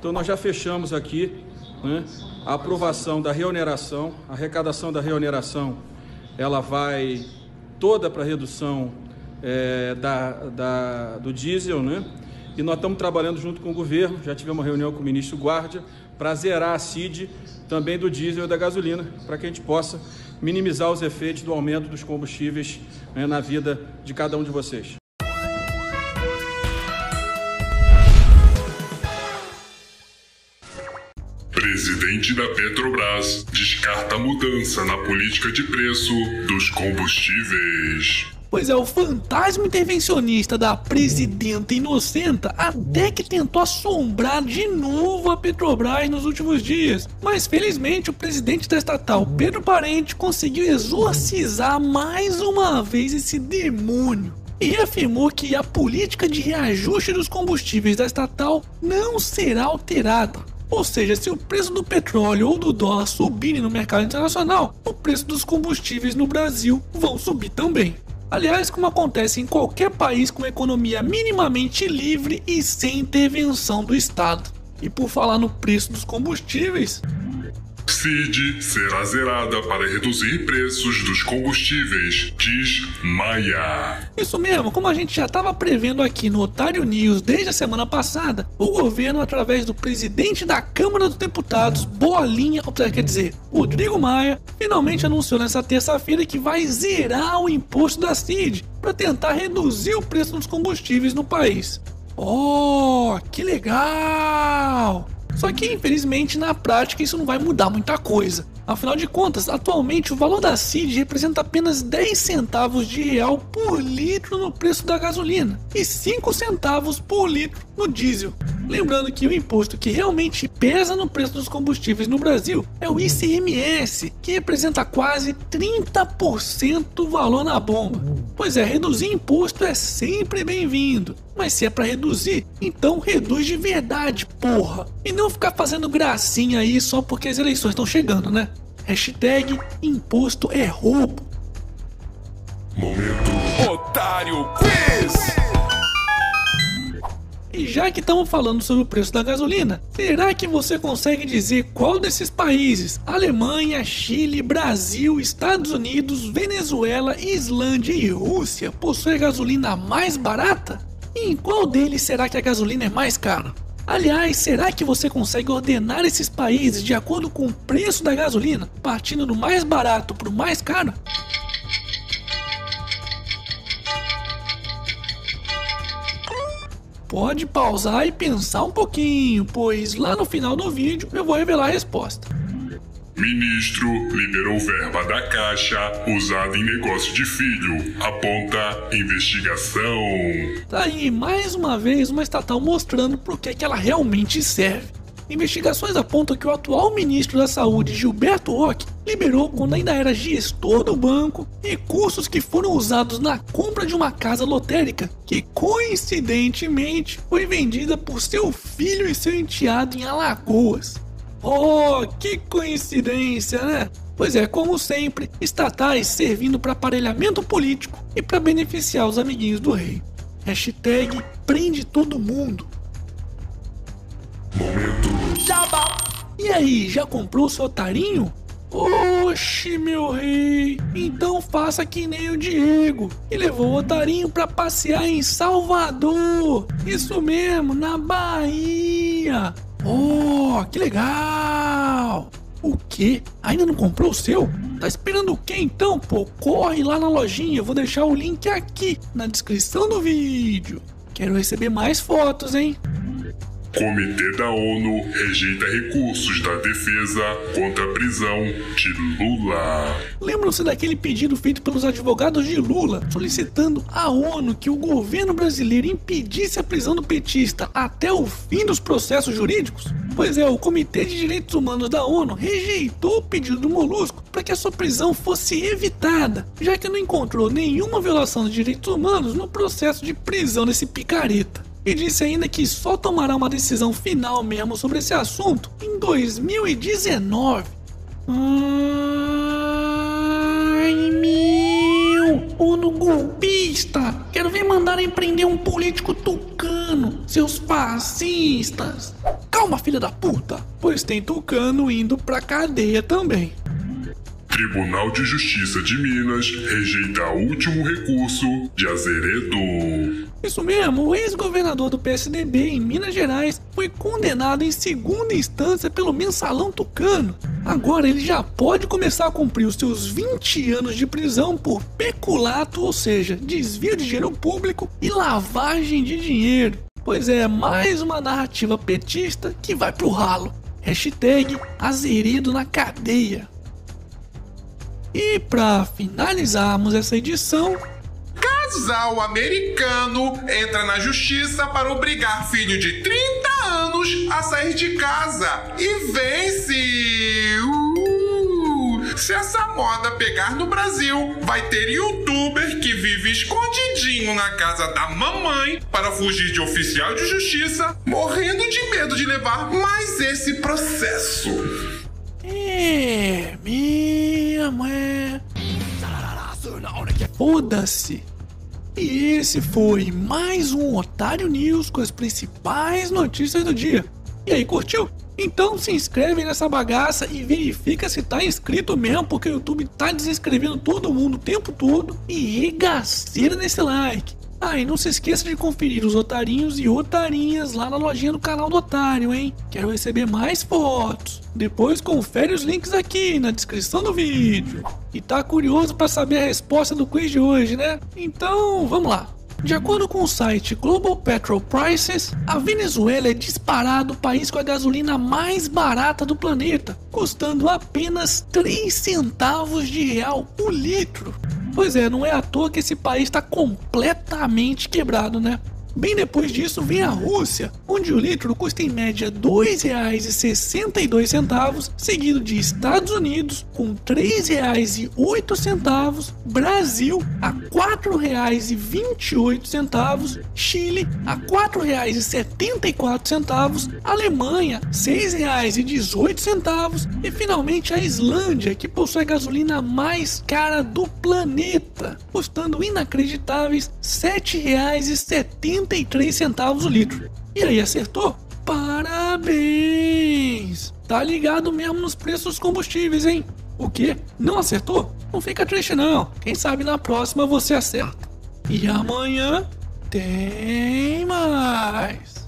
Então nós já fechamos aqui né, a aprovação da reoneração, a arrecadação da reoneração, ela vai toda para redução é, da, da, do diesel, né? E nós estamos trabalhando junto com o governo, já tivemos uma reunião com o ministro Guardia, para zerar a CID também do diesel e da gasolina, para que a gente possa minimizar os efeitos do aumento dos combustíveis né, na vida de cada um de vocês. Presidente da Petrobras descarta mudança na política de preço dos combustíveis. Pois é, o fantasma intervencionista da presidenta inocenta até que tentou assombrar de novo a Petrobras nos últimos dias. Mas felizmente o presidente da estatal, Pedro Parente, conseguiu exorcizar mais uma vez esse demônio e afirmou que a política de reajuste dos combustíveis da estatal não será alterada. Ou seja, se o preço do petróleo ou do dólar subirem no mercado internacional, o preço dos combustíveis no Brasil vão subir também. Aliás, como acontece em qualquer país com economia minimamente livre e sem intervenção do Estado. E por falar no preço dos combustíveis, CID será zerada para reduzir preços dos combustíveis, diz Maia. Isso mesmo, como a gente já estava prevendo aqui no Otário News desde a semana passada, o governo, através do presidente da Câmara dos Deputados, Bolinha, quer dizer, Rodrigo Maia, finalmente anunciou nessa terça-feira que vai zerar o imposto da CID para tentar reduzir o preço dos combustíveis no país. Oh, que legal! Só que, infelizmente, na prática isso não vai mudar muita coisa. Afinal de contas, atualmente o valor da CID representa apenas 10 centavos de real por litro no preço da gasolina e 5 centavos por litro no diesel. Lembrando que o imposto que realmente pesa no preço dos combustíveis no Brasil é o ICMS, que representa quase 30% do valor na bomba. Pois é, reduzir imposto é sempre bem-vindo. Mas se é para reduzir, então reduz de verdade, porra. E não ficar fazendo gracinha aí só porque as eleições estão chegando, né? Hashtag imposto é roubo. Momento Otário Quiz! E já que estamos falando sobre o preço da gasolina, será que você consegue dizer qual desses países, Alemanha, Chile, Brasil, Estados Unidos, Venezuela, Islândia e Rússia, possui a gasolina mais barata? E em qual deles será que a gasolina é mais cara? Aliás, será que você consegue ordenar esses países de acordo com o preço da gasolina, partindo do mais barato para o mais caro? Pode pausar e pensar um pouquinho, pois lá no final do vídeo eu vou revelar a resposta. Ministro liberou verba da Caixa usada em negócio de filho. Aponta investigação. Tá aí mais uma vez uma estatal mostrando por que que ela realmente serve. Investigações apontam que o atual ministro da Saúde, Gilberto Roque, liberou, quando ainda era gestor do banco, recursos que foram usados na compra de uma casa lotérica que coincidentemente foi vendida por seu filho e seu enteado em Alagoas. Oh, que coincidência, né? Pois é, como sempre, estatais servindo para aparelhamento político e para beneficiar os amiguinhos do rei. Hashtag prende todo mundo. Momento E aí, já comprou seu otarinho? Oxi, meu rei! Então faça que nem o Diego, e levou o otarinho pra passear em Salvador! Isso mesmo, na Bahia! Oh, que legal! O quê? Ainda não comprou o seu? Tá esperando o quê então, pô? Corre lá na lojinha, eu vou deixar o link aqui na descrição do vídeo. Quero receber mais fotos, hein? Comitê da ONU rejeita recursos da defesa contra a prisão de Lula. Lembram-se daquele pedido feito pelos advogados de Lula, solicitando à ONU que o governo brasileiro impedisse a prisão do petista até o fim dos processos jurídicos? Pois é, o Comitê de Direitos Humanos da ONU rejeitou o pedido do Molusco para que a sua prisão fosse evitada, já que não encontrou nenhuma violação de direitos humanos no processo de prisão desse picareta e disse ainda que só tomará uma decisão final mesmo sobre esse assunto em 2019. Ai meu! ONU golpista! Quero ver mandarem prender um político tucano, seus fascistas! calma, filha da puta, pois tem tucano indo pra cadeia também. Tribunal de Justiça de Minas rejeita último recurso de Azeredo. Isso mesmo, o ex-governador do PSDB em Minas Gerais foi condenado em segunda instância pelo mensalão tucano. Agora ele já pode começar a cumprir os seus 20 anos de prisão por peculato, ou seja, desvio de dinheiro público e lavagem de dinheiro. Pois é, mais uma narrativa petista que vai pro ralo. Hashtag Azeredo na cadeia. E para finalizarmos essa edição, casal americano entra na justiça para obrigar filho de 30 anos a sair de casa e vence. Uh! Se essa moda pegar no Brasil, vai ter youtuber que vive escondidinho na casa da mamãe para fugir de oficial de justiça, morrendo de medo de levar mais esse processo. É, minha mãe. Foda-se. E esse foi mais um Otário News com as principais notícias do dia. E aí, curtiu? Então se inscreve nessa bagaça e verifica se tá inscrito mesmo, porque o YouTube tá desinscrevendo todo mundo o tempo todo. E regaceira nesse like. Ah, e não se esqueça de conferir os otarinhos e otarinhas lá na lojinha do canal do Otário, hein? Quero receber mais fotos. Depois confere os links aqui na descrição do vídeo. E tá curioso para saber a resposta do quiz de hoje, né? Então, vamos lá. De acordo com o site Global Petrol Prices, a Venezuela é disparado o país com a gasolina mais barata do planeta, custando apenas 3 centavos de real por litro. Pois é, não é à toa que esse país está completamente quebrado, né? Bem depois disso vem a Rússia, onde o litro custa em média R$ 2,62, seguido de Estados Unidos com R$ 3,08, Brasil a R$ 4,28, Chile a R$ 4,74, Alemanha R$ 6,18 e finalmente a Islândia, que possui a gasolina mais cara do planeta, custando inacreditáveis R$ 7,70 33 centavos o litro. E aí, acertou? Parabéns! Tá ligado mesmo nos preços dos combustíveis, hein? O quê? Não acertou? Não fica triste não. Quem sabe na próxima você acerta. E amanhã tem mais.